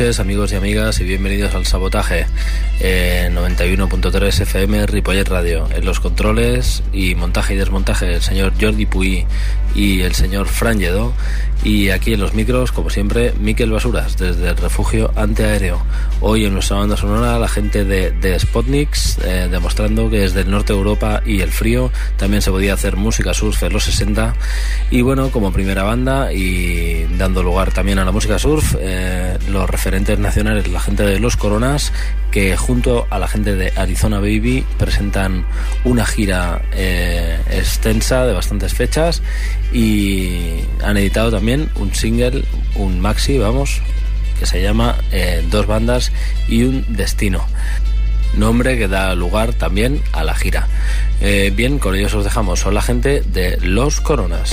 Amigos y amigas, y bienvenidos al Sabotaje en 91.3 FM Ripollet Radio. En los controles y montaje y desmontaje el señor Jordi Puy y el señor Fran Lledó. Y aquí en los micros, como siempre, Miquel Basuras, desde el refugio antiaéreo. Hoy en nuestra banda sonora, la gente de, de Spotniks, eh, demostrando que desde el norte de Europa y el frío también se podía hacer música surf en los 60. Y bueno, como primera banda y dando lugar también a la música surf, eh, los referentes nacionales, la gente de Los Coronas, que junto a la gente de Arizona Baby presentan una gira eh, extensa de bastantes fechas y han editado también un single, un maxi, vamos, que se llama eh, Dos bandas y un destino. Nombre que da lugar también a la gira. Eh, bien, con ellos os dejamos. Son la gente de Los Coronas.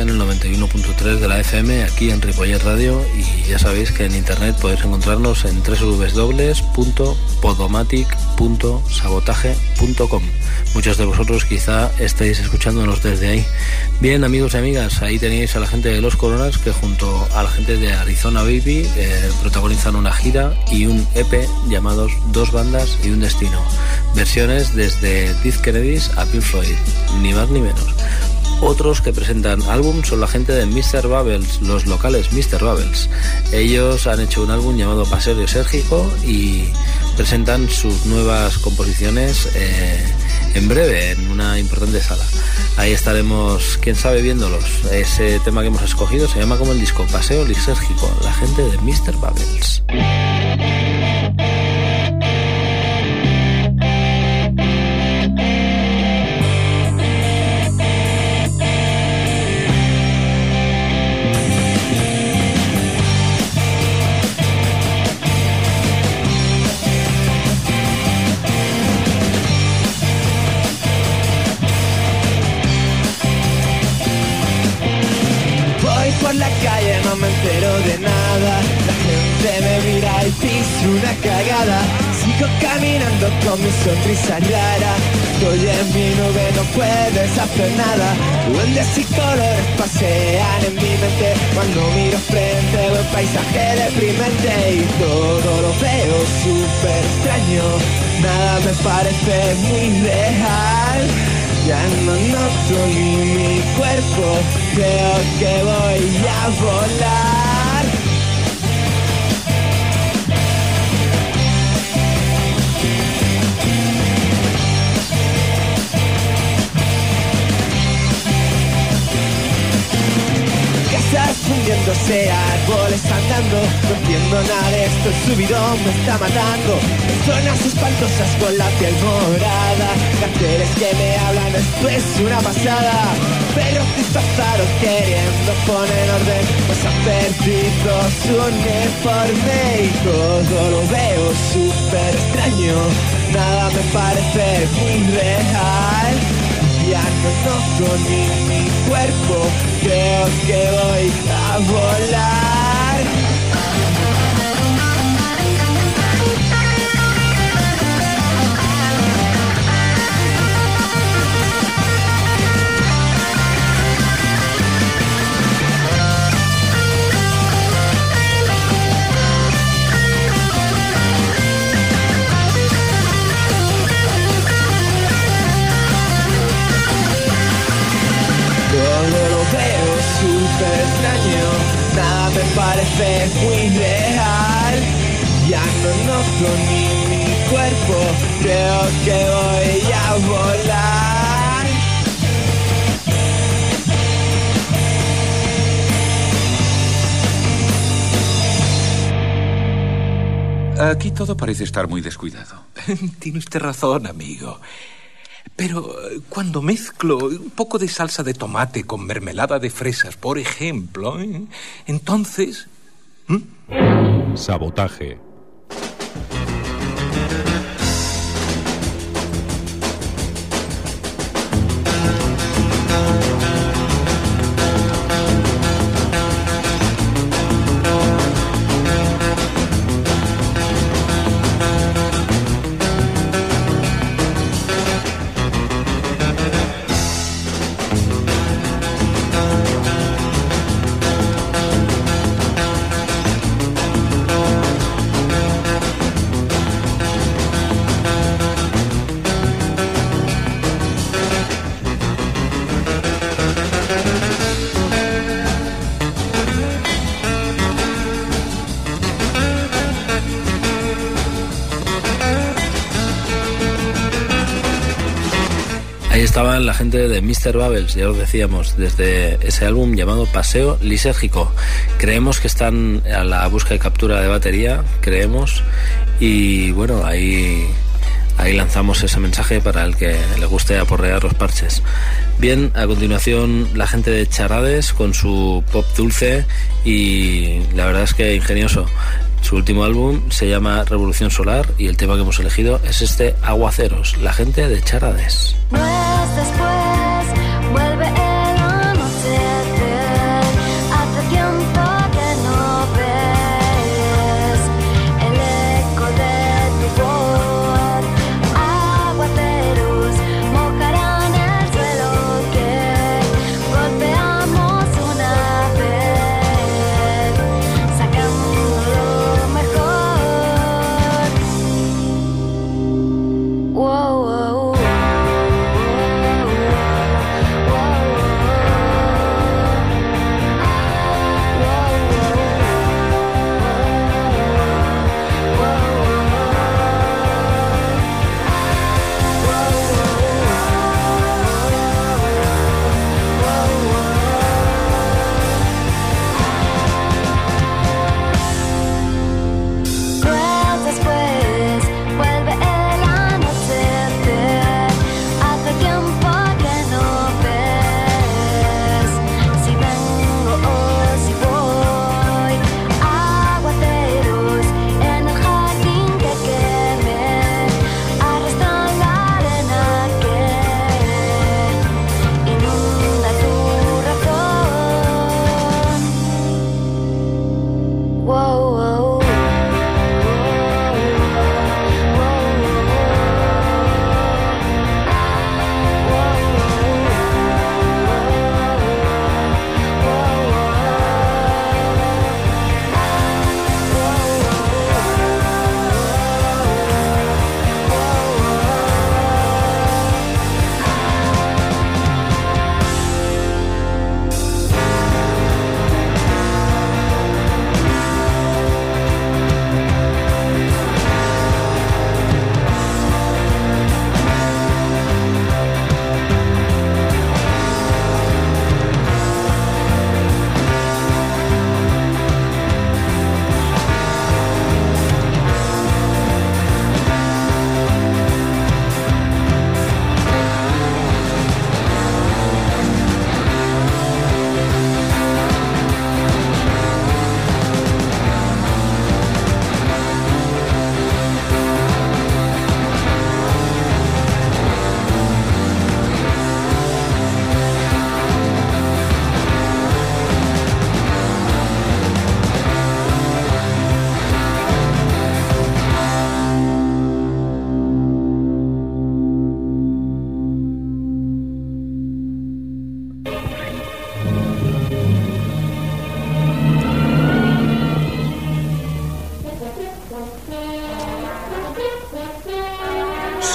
En el 91.3 de la FM aquí en Ripollet Radio y ya sabéis que en internet podéis encontrarnos en www.podomatic.sabotaje.com. Muchos de vosotros quizá estéis escuchándonos desde ahí. Bien, amigos y amigas, ahí tenéis a la gente de Los Coronas que junto a la gente de Arizona Baby eh, protagonizan una gira y un EP llamados Dos Bandas y un Destino. Versiones desde Death Kennedys a Pink Floyd, ni más ni menos. Otros que presentan álbum son la gente de Mr. Bubbles, los locales Mr. Bubbles. Ellos han hecho un álbum llamado Paseo Sérgico y presentan sus nuevas composiciones eh, en breve en una importante sala. Ahí estaremos, quién sabe, viéndolos. Ese tema que hemos escogido se llama como el disco Paseo Lisérgico, la gente de Mr. Bubbles. Nada. Duendes y colores pasean en mi mente. Cuando miro frente veo un paisaje deprimente. Y todo lo veo súper extraño. Nada me parece muy real. Ya no noto ni mi cuerpo, creo que voy a volar. Fundiéndose árboles andando No entiendo nada de esto, el subidón me está matando. Zonas espantosas con la piel morada. Carteles que me hablan, esto es una pasada. Pero disfrazados queriendo poner orden. Pues han perdido su uniforme Y todo lo veo súper extraño. Nada me parece muy real ya no ni mi cuerpo, creo que voy a volar. Parece muy real. Ya no noto ni mi cuerpo, creo que voy a volar. Aquí todo parece estar muy descuidado. Tiene usted razón, amigo. Pero eh, cuando mezclo un poco de salsa de tomate con mermelada de fresas, por ejemplo, ¿eh? entonces... Sabotaje. Estaban la gente de Mr. Bubbles, ya os decíamos, desde ese álbum llamado Paseo Lisérgico. Creemos que están a la búsqueda y captura de batería, creemos, y bueno, ahí, ahí lanzamos ese mensaje para el que le guste aporrear los parches. Bien, a continuación la gente de Charades con su pop dulce y la verdad es que ingenioso. Su último álbum se llama Revolución Solar y el tema que hemos elegido es este Aguaceros, la gente de Charades.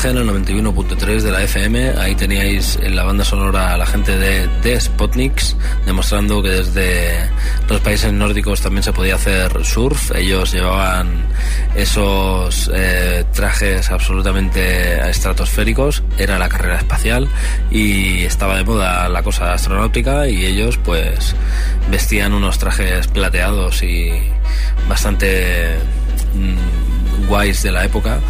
Sabotaje en el 91.3 de la FM. Ahí teníais en la banda sonora a la gente de The Spotniks, demostrando que desde los países nórdicos también se podía hacer surf. Ellos llevaban esos eh, trajes absolutamente estratosféricos. Era la carrera espacial y estaba de moda la cosa astronáutica y ellos pues vestían unos trajes plateados y bastante mm, guays de la época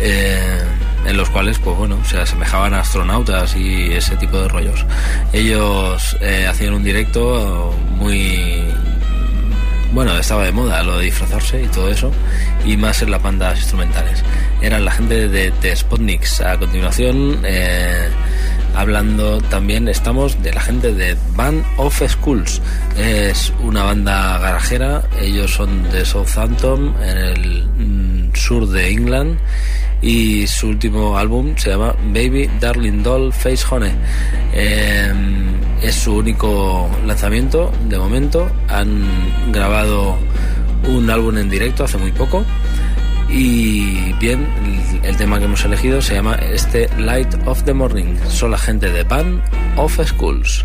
eh, en los cuales pues bueno se asemejaban a astronautas y ese tipo de rollos. Ellos eh, hacían un directo muy bueno estaba de moda lo de disfrazarse y todo eso y más en las bandas instrumentales. Eran la gente de, de Spotniks a continuación eh, hablando también estamos de la gente de Band of Schools es una banda garajera. Ellos son de Southampton en el mm, sur de England y su último álbum se llama Baby Darling Doll Face Honey Eh, es su único lanzamiento de momento han grabado un álbum en directo hace muy poco y bien, el, tema que hemos elegido se llama este Light of the Morning. Son la gente de Band of Schools.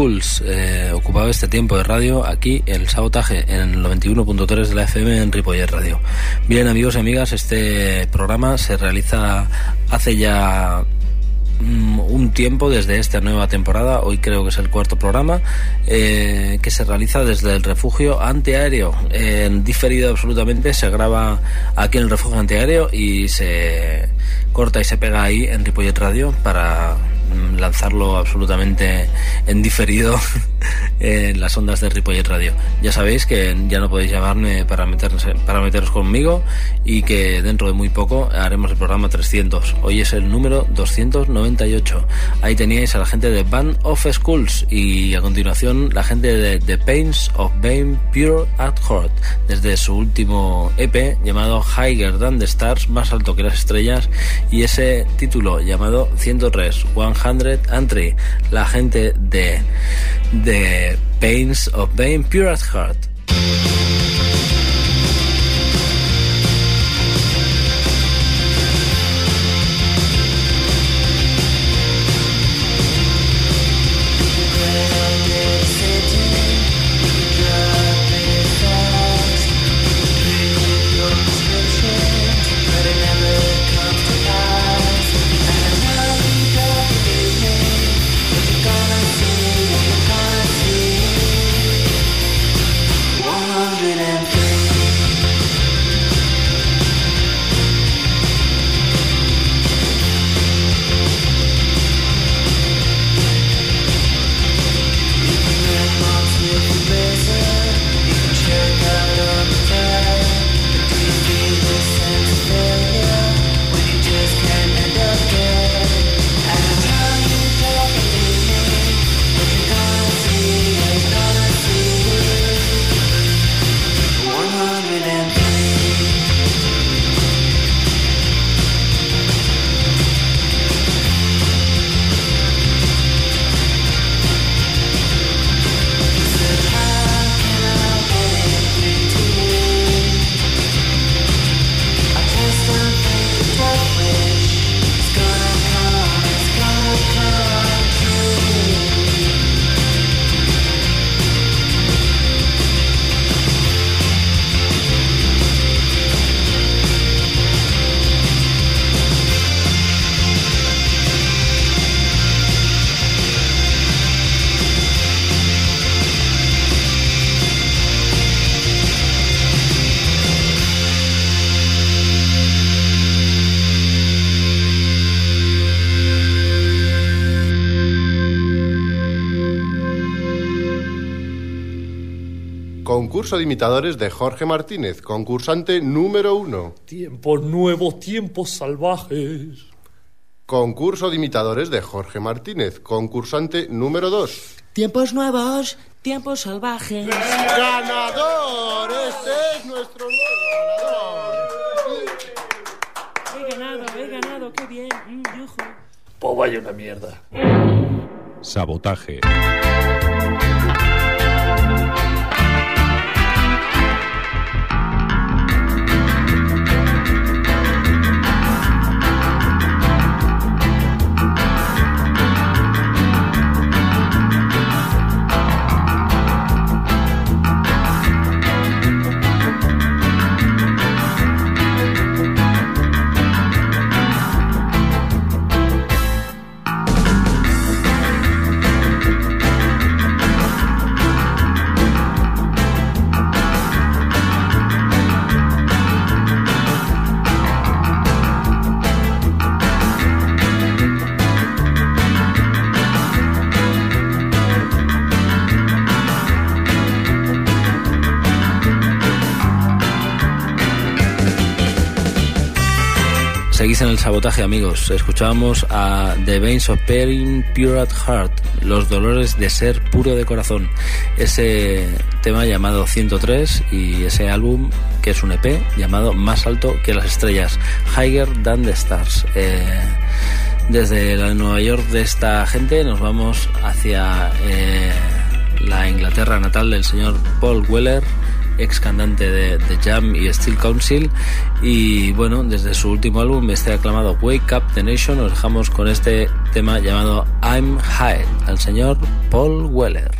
Schools eh, este tiempo de radio aquí el sabotaje en el 91.3 de la FM en Ripollet Radio. Bien amigos y amigas, este programa se realiza hace ya mm, un tiempo desde esta nueva temporada, hoy creo que es el cuarto programa, eh, que se realiza desde el refugio antiaéreo. En diferido absolutamente, se graba aquí en el refugio antiaéreo y se corta y se pega ahí en Ripollet Radio para lanzarlo absolutamente en diferido en las ondas de Ripollet Radio. Ya sabéis que ya no podéis llamarme para, meternos, para meteros conmigo y que dentro de muy poco haremos el programa 300. Hoy es el número 298. Ahí teníais a la gente de Band of Schools y a continuación la gente de The Pains of Bane Pure at Heart desde su último EP llamado Higher Than the Stars, más alto que las estrellas y ese título llamado 103, 103, la gente de The Pains of Bane Pure at Heart. Concurso de imitadores de Jorge Martínez, concursante número uno. Tiempos nuevos, tiempos salvajes. Concurso de imitadores de Jorge Martínez, concursante número dos. Tiempos nuevos, tiempos salvajes. ¡Ganador! Este es nuestro nuevo He ganado, he ganado, qué bien. Mm, yujú. Pues vaya una mierda. Sabotaje. En el sabotaje, amigos. Escuchábamos a The Veins of Pain Pure at Heart, los dolores de ser puro de corazón. Ese tema llamado 103 y ese álbum que es un EP llamado Más alto que las estrellas, Higher Than the Stars. Eh, desde la Nueva York de esta gente nos vamos hacia eh, la Inglaterra natal del señor Paul Weller ex cantante de, de Jam y Steel Council. Y bueno, desde su último álbum, este aclamado Wake Up the Nation, nos dejamos con este tema llamado I'm High, al señor Paul Weller.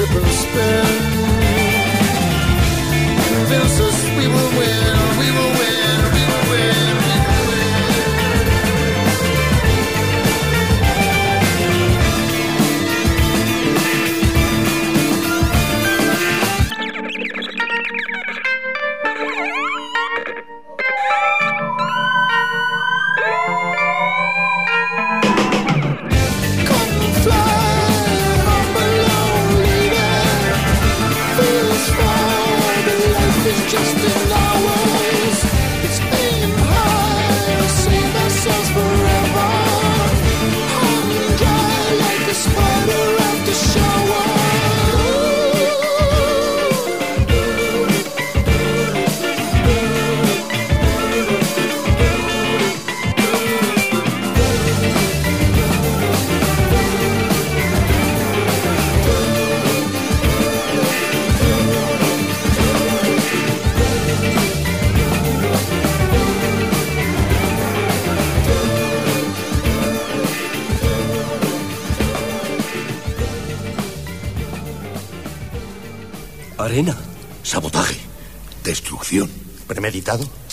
triple spin.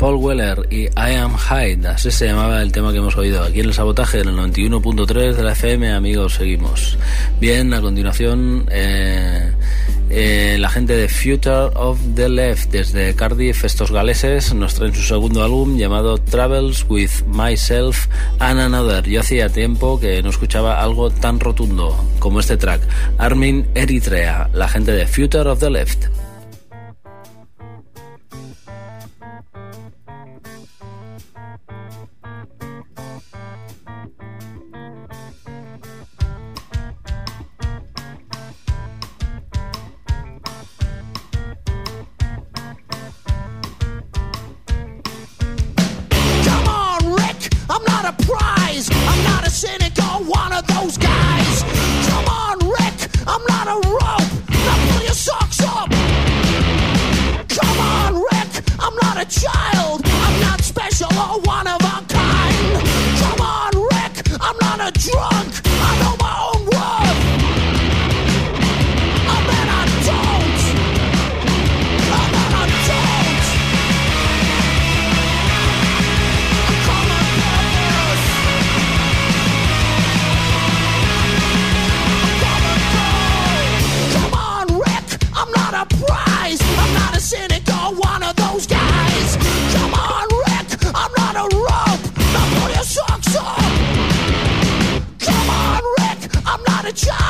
Paul Weller y I Am Hyde, así se llamaba el tema que hemos oído aquí en el sabotaje en el 91.3 de la FM, amigos, seguimos. Bien, a continuación, eh, eh, la gente de Future of the Left desde Cardiff, estos galeses, nos traen su segundo álbum llamado Travels with Myself and Another. Yo hacía tiempo que no escuchaba algo tan rotundo como este track. Armin Eritrea, la gente de Future of the Left. a rope. Now pull your socks up. Come on, Rick. I'm not a child. I'm not special or one of a kind. Come on, Rick. I'm not a drunk. a child.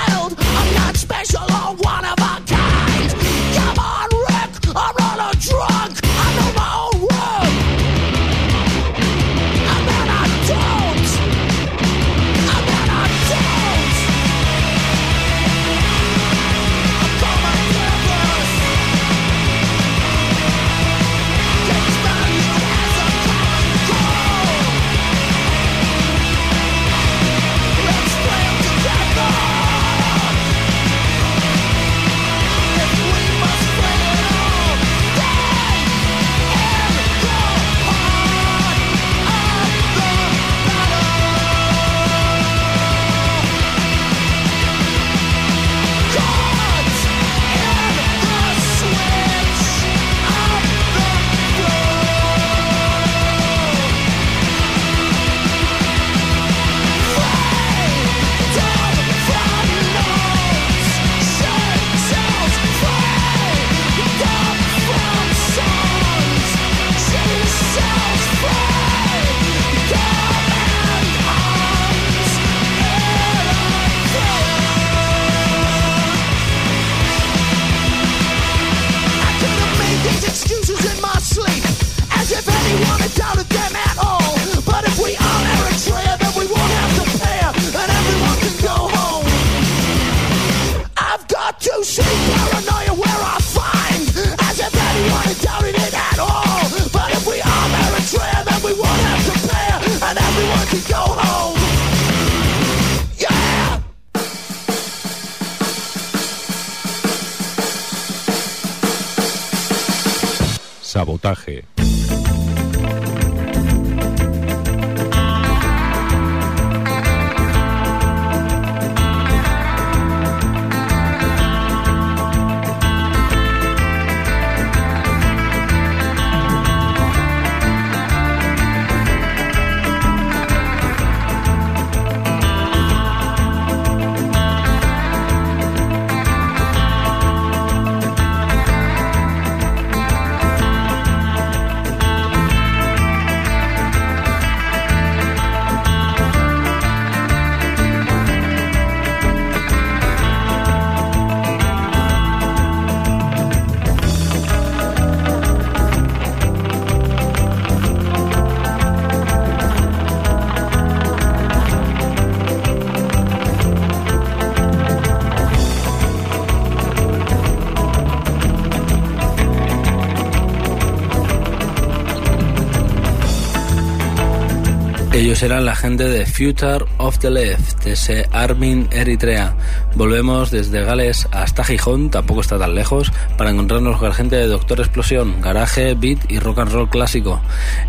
Ellos la gente de Future of the Left, ese Armin Eritrea. Volvemos desde Gales hasta Gijón, tampoco está tan lejos, para encontrarnos con la gente de Doctor Explosión, garaje, beat y rock and roll clásico.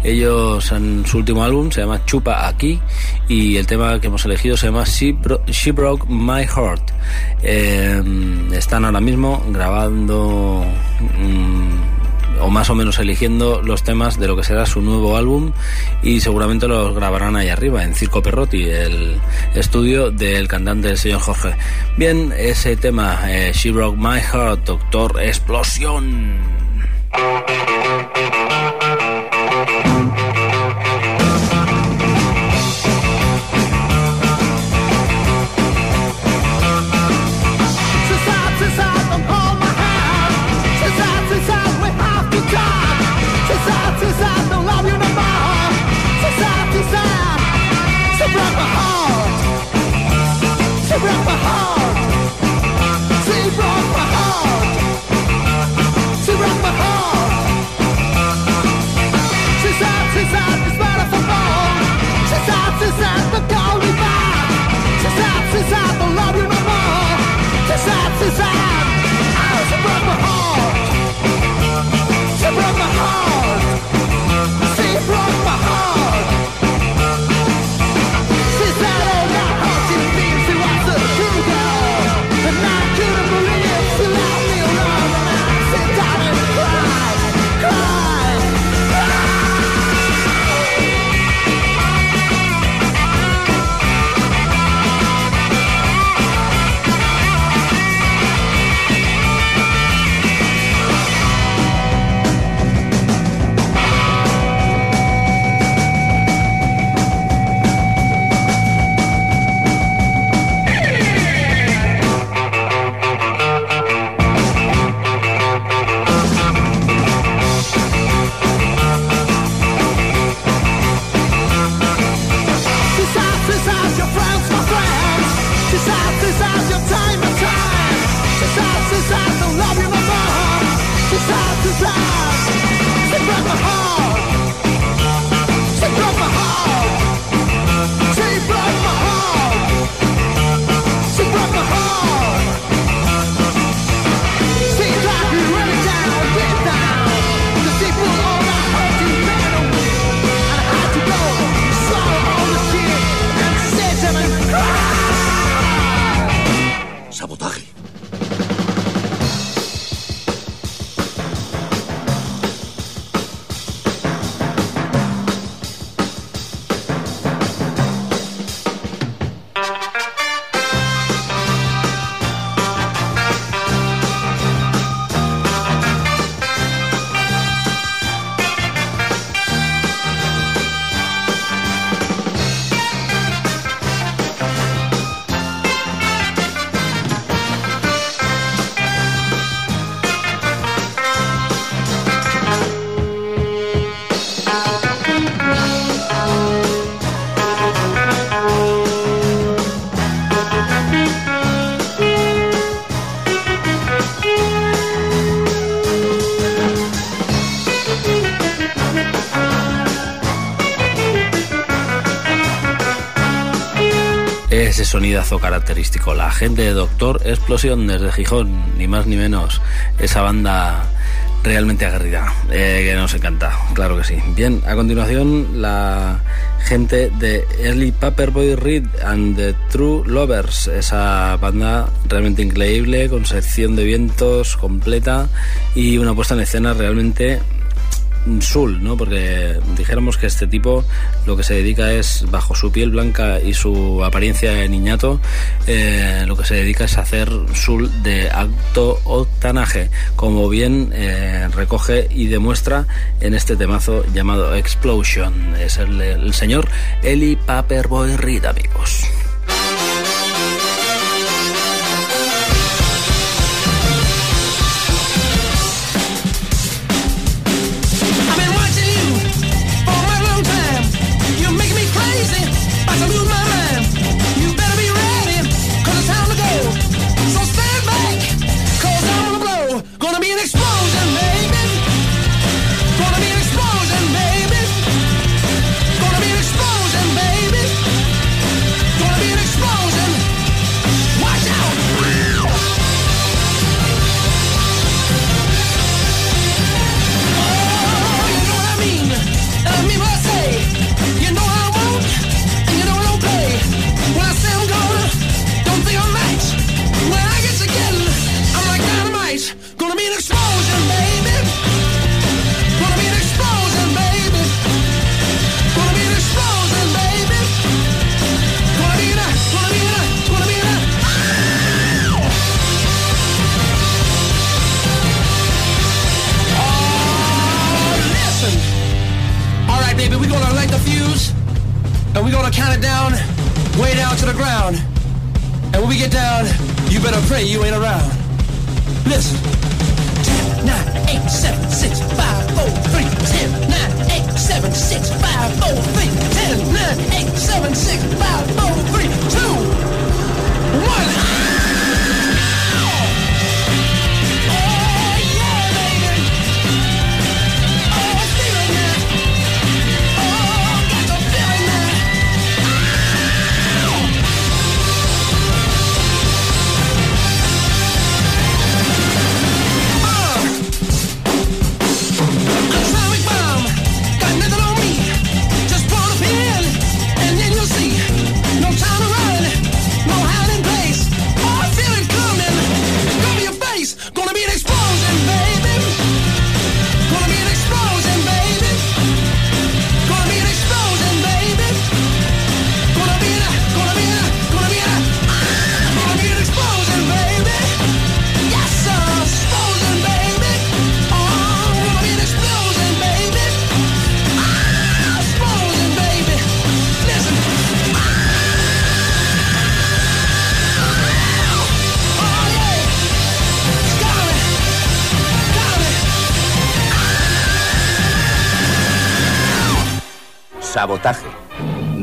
Ellos en su último álbum se llama Chupa Aquí y el tema que hemos elegido se llama She, Bro- She Broke My Heart. Eh, están ahora mismo grabando... mm, o más o menos eligiendo los temas de lo que será su nuevo álbum y seguramente los grabarán ahí arriba en Circo Perrotti, el estudio del cantante el señor Jorge. Bien, ese tema, eh, She Broke My Heart, Doctor Explosión. sonidazo característico. La gente de Doctor Explosión desde Gijón, ni más ni menos. Esa banda realmente aguerrida, eh, que nos encanta, claro que sí. Bien, a continuación la gente de Early Paperboy Read and the True Lovers, esa banda realmente increíble, con sección de vientos completa y una puesta en escena realmente Sul, ¿no? Porque dijéramos que este tipo lo que se dedica es, bajo su piel blanca y su apariencia de niñato, eh, lo que se dedica es hacer Sul de alto octanaje, como bien eh, recoge y demuestra en este temazo llamado Explosion. Es el, señor Eli Paperboy Reed, amigos.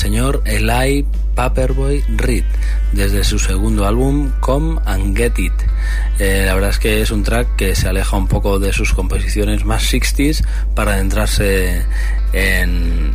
señor Eli Paperboy Reed desde su segundo álbum Come and Get It. Eh, la verdad es que es un track que se aleja un poco de sus composiciones más 60s para adentrarse en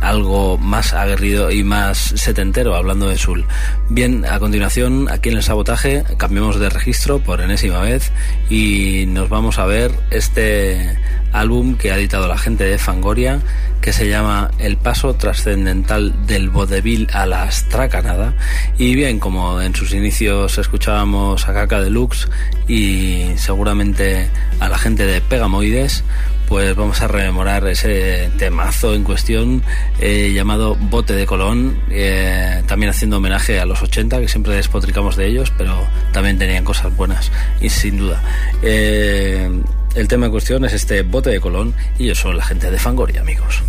algo más aguerrido y más setentero, hablando de Sul. Bien, a continuación, aquí en el sabotaje, cambiamos de registro por enésima vez y nos vamos a ver este álbum que ha editado la gente de Fangoria que se llama El paso trascendental del vodevil a la astracanada. Y bien, como en sus inicios escuchábamos a Caca Deluxe y seguramente a la gente de Pegamoides, pues vamos a rememorar ese temazo en cuestión eh, llamado Bote de Colón, eh, también haciendo homenaje a los 80, que siempre despotricamos de ellos, pero también tenían cosas buenas, y sin duda. Eh, el tema en cuestión es este Bote de Colón, y son la gente de Fangoria, amigos.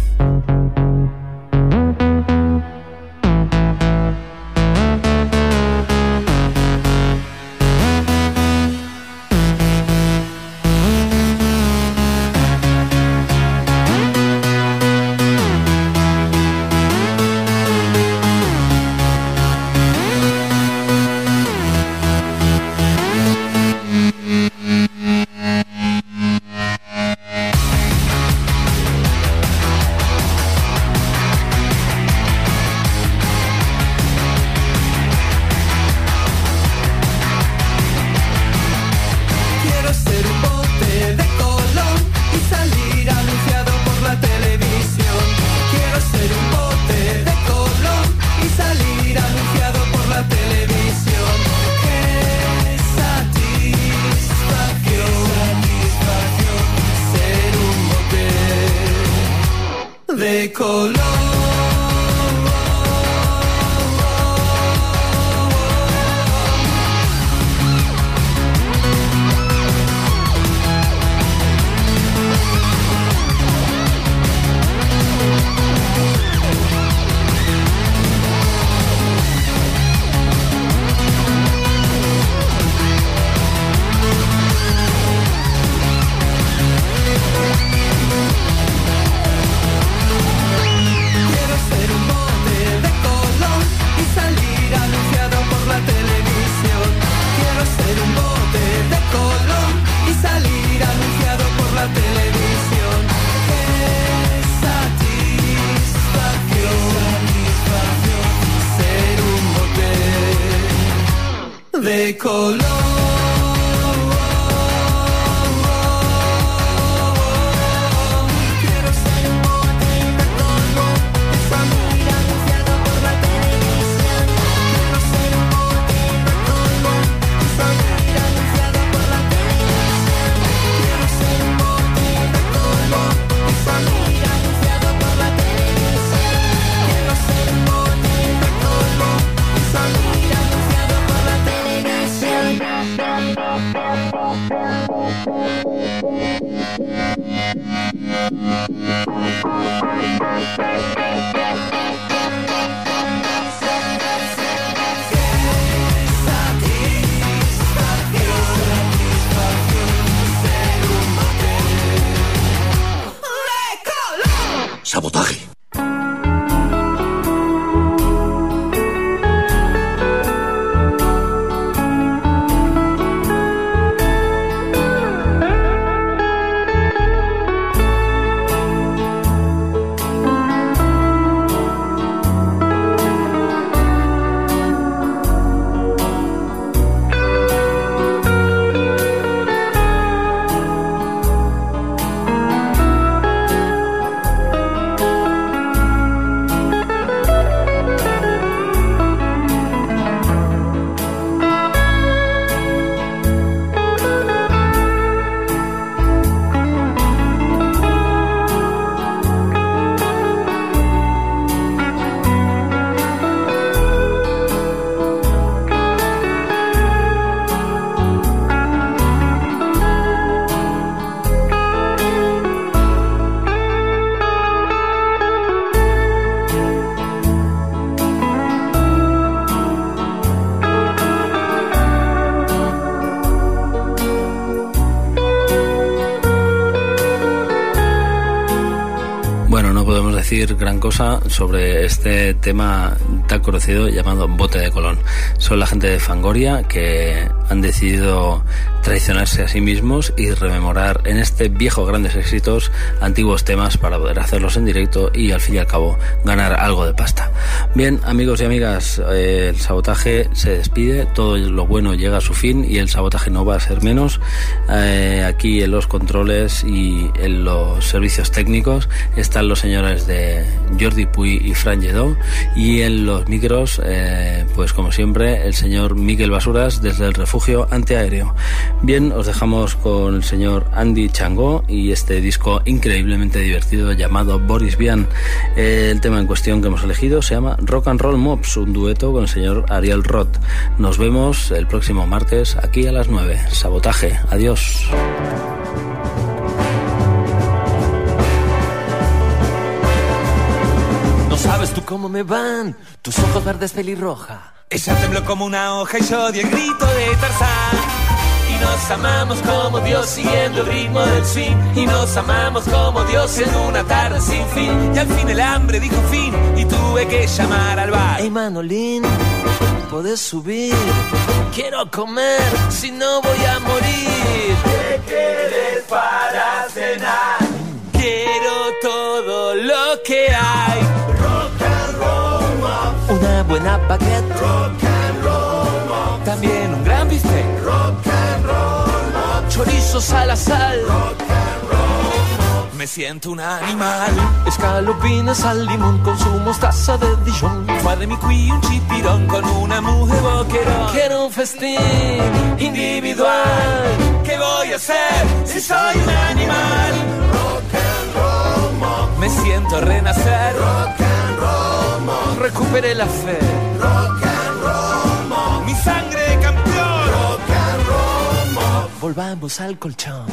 Bote gran cosa sobre este tema tan conocido llamado Bote de Colón. Son la gente de Fangoria que han decidido traicionarse a sí mismos y rememorar en este viejo grandes éxitos antiguos temas para poder hacerlos en directo y al fin y al cabo ganar algo de pasta. Bien, amigos y amigas, eh, el sabotaje se despide, todo lo bueno llega a su fin y el sabotaje no va a ser menos. Eh, aquí en los controles y en los servicios técnicos están los señores de Jordi Puy y Fran Lledó y en los micros, eh, pues como siempre, el señor Miguel Basuras desde el refugio antiaéreo. Bien, os dejamos con el señor Andy Changó y este disco increíblemente divertido llamado Boris Vian. Eh, el tema en cuestión que hemos elegido se llama Rock and Roll Mobs, un dueto con el señor Ariel Roth. Nos vemos el próximo martes aquí a las 9. Sabotaje. Adiós. No sabes tú cómo me van tus ojos verdes pelirroja. Ella tembló como una hoja y yo di el grito de Tarzán. Y nos amamos como Dios siguiendo el ritmo del swing. Y nos amamos como Dios en una tarde sin fin. Y al fin el hambre dijo fin y tuve que llamar al bar. Hey Manolín, podés subir. Quiero comer, si no voy a morir. ¿Qué quieres para cenar? Quiero todo lo que hay. Rock and roll, Una buena baguette. Rock and roll, También un Chorizos a la sal. Me siento un animal. Escalopines al limón con su mostaza de Dijon. Fue de mi qui un chipirón con una mujer boquerón. Quiero un festín individual. ¿Qué voy a hacer si soy un animal? Me siento renacer. Rock and roll, Recuperé la fe. Volvamos al colchón.